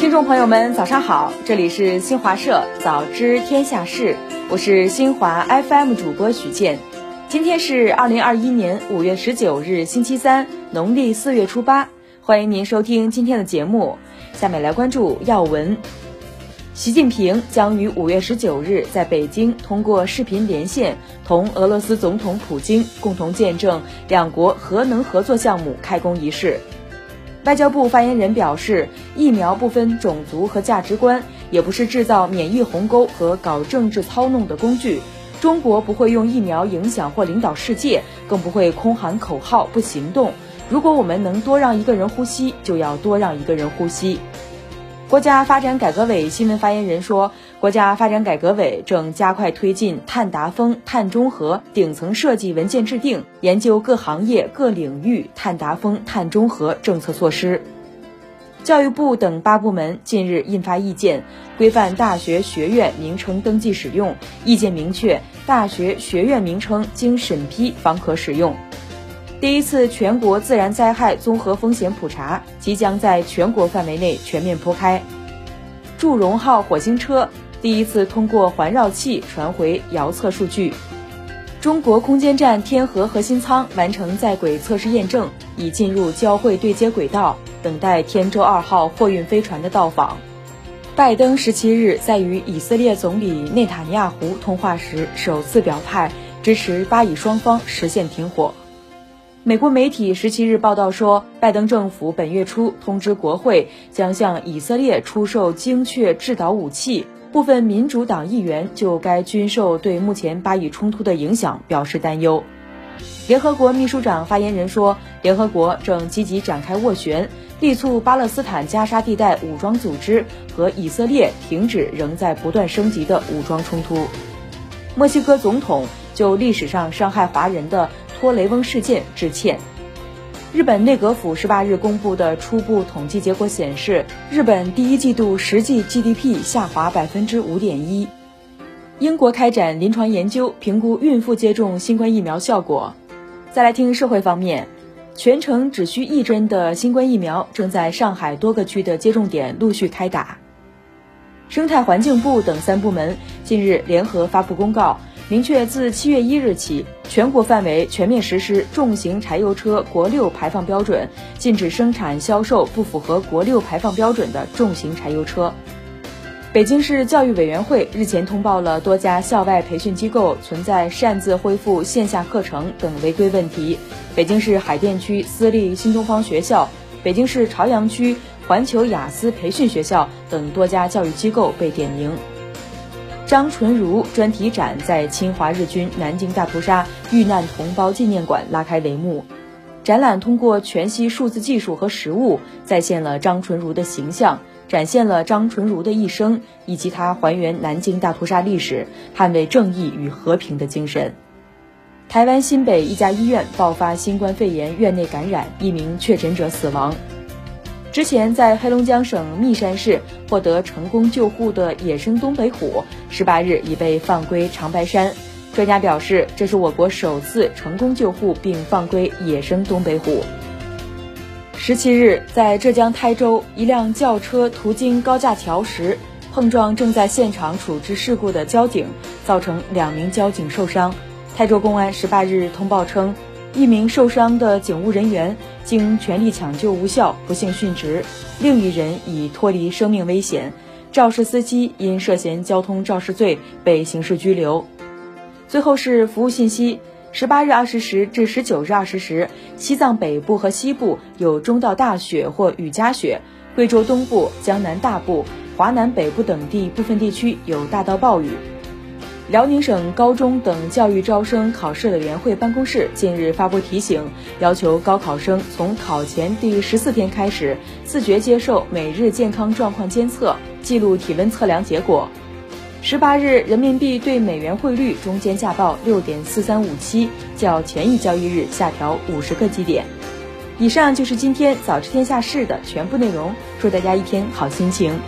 听众朋友们，早上好！这里是新华社早知天下事，我是新华 FM 主播许健。今天是二零二一年五月十九日，星期三，农历四月初八。欢迎您收听今天的节目。下面来关注要闻。习近平将于五月十九日在北京通过视频连线，同俄罗斯总统普京共同见证两国核能合作项目开工仪式。外交部发言人表示，疫苗不分种族和价值观，也不是制造免疫鸿沟和搞政治操弄的工具。中国不会用疫苗影响或领导世界，更不会空喊口号不行动。如果我们能多让一个人呼吸，就要多让一个人呼吸。国家发展改革委新闻发言人说，国家发展改革委正加快推进碳达峰、碳中和顶层设计文件制定，研究各行业各领域碳达峰、碳中和政策措施。教育部等八部门近日印发意见，规范大学学院名称登记使用。意见明确，大学学院名称经审批方可使用。第一次全国自然灾害综合风险普查即将在全国范围内全面铺开。祝融号火星车第一次通过环绕器传回遥测数据。中国空间站天河核心舱完成在轨测试验证，已进入交会对接轨道，等待天舟二号货运飞船的到访。拜登十七日在与以色列总理内塔尼亚胡通话时，首次表态支持巴以双方实现停火。美国媒体十七日报道说，拜登政府本月初通知国会，将向以色列出售精确制导武器。部分民主党议员就该军售对目前巴以冲突的影响表示担忧。联合国秘书长发言人说，联合国正积极展开斡旋，力促巴勒斯坦加沙地带武装组织和以色列停止仍在不断升级的武装冲突。墨西哥总统就历史上伤害华人的。托雷翁事件致歉。日本内阁府十八日公布的初步统计结果显示，日本第一季度实际 GDP 下滑百分之五点一。英国开展临床研究，评估孕妇接种新冠疫苗效果。再来听社会方面，全程只需一针的新冠疫苗正在上海多个区的接种点陆续开打。生态环境部等三部门近日联合发布公告。明确，自七月一日起，全国范围全面实施重型柴油车国六排放标准，禁止生产销售不符合国六排放标准的重型柴油车。北京市教育委员会日前通报了多家校外培训机构存在擅自恢复线下课程等违规问题。北京市海淀区私立新东方学校、北京市朝阳区环球雅思培训学校等多家教育机构被点名。张纯如专题展在侵华日军南京大屠杀遇难同胞纪念馆拉开帷幕。展览通过全息数字技术和实物，再现了张纯如的形象，展现了张纯如的一生，以及他还原南京大屠杀历史、捍卫正义与和平的精神。台湾新北一家医院爆发新冠肺炎院内感染，一名确诊者死亡。之前在黑龙江省密山市获得成功救护的野生东北虎，十八日已被放归长白山。专家表示，这是我国首次成功救护并放归野生东北虎。十七日，在浙江台州，一辆轿车途经高架桥时碰撞正在现场处置事故的交警，造成两名交警受伤。台州公安十八日通报称。一名受伤的警务人员经全力抢救无效，不幸殉职；另一人已脱离生命危险。肇事司机因涉嫌交通肇事罪被刑事拘留。最后是服务信息：十八日二十时至十九日二十时，西藏北部和西部有中到大雪或雨夹雪；贵州东部、江南大部、华南北部等地部分地区有大到暴雨。辽宁省高中等教育招生考试委员会办公室近日发布提醒，要求高考生从考前第十四天开始自觉接受每日健康状况监测，记录体温测量结果。十八日，人民币对美元汇率中间价报六点四三五七，较前一交易日下调五十个基点。以上就是今天早知天下事的全部内容，祝大家一天好心情。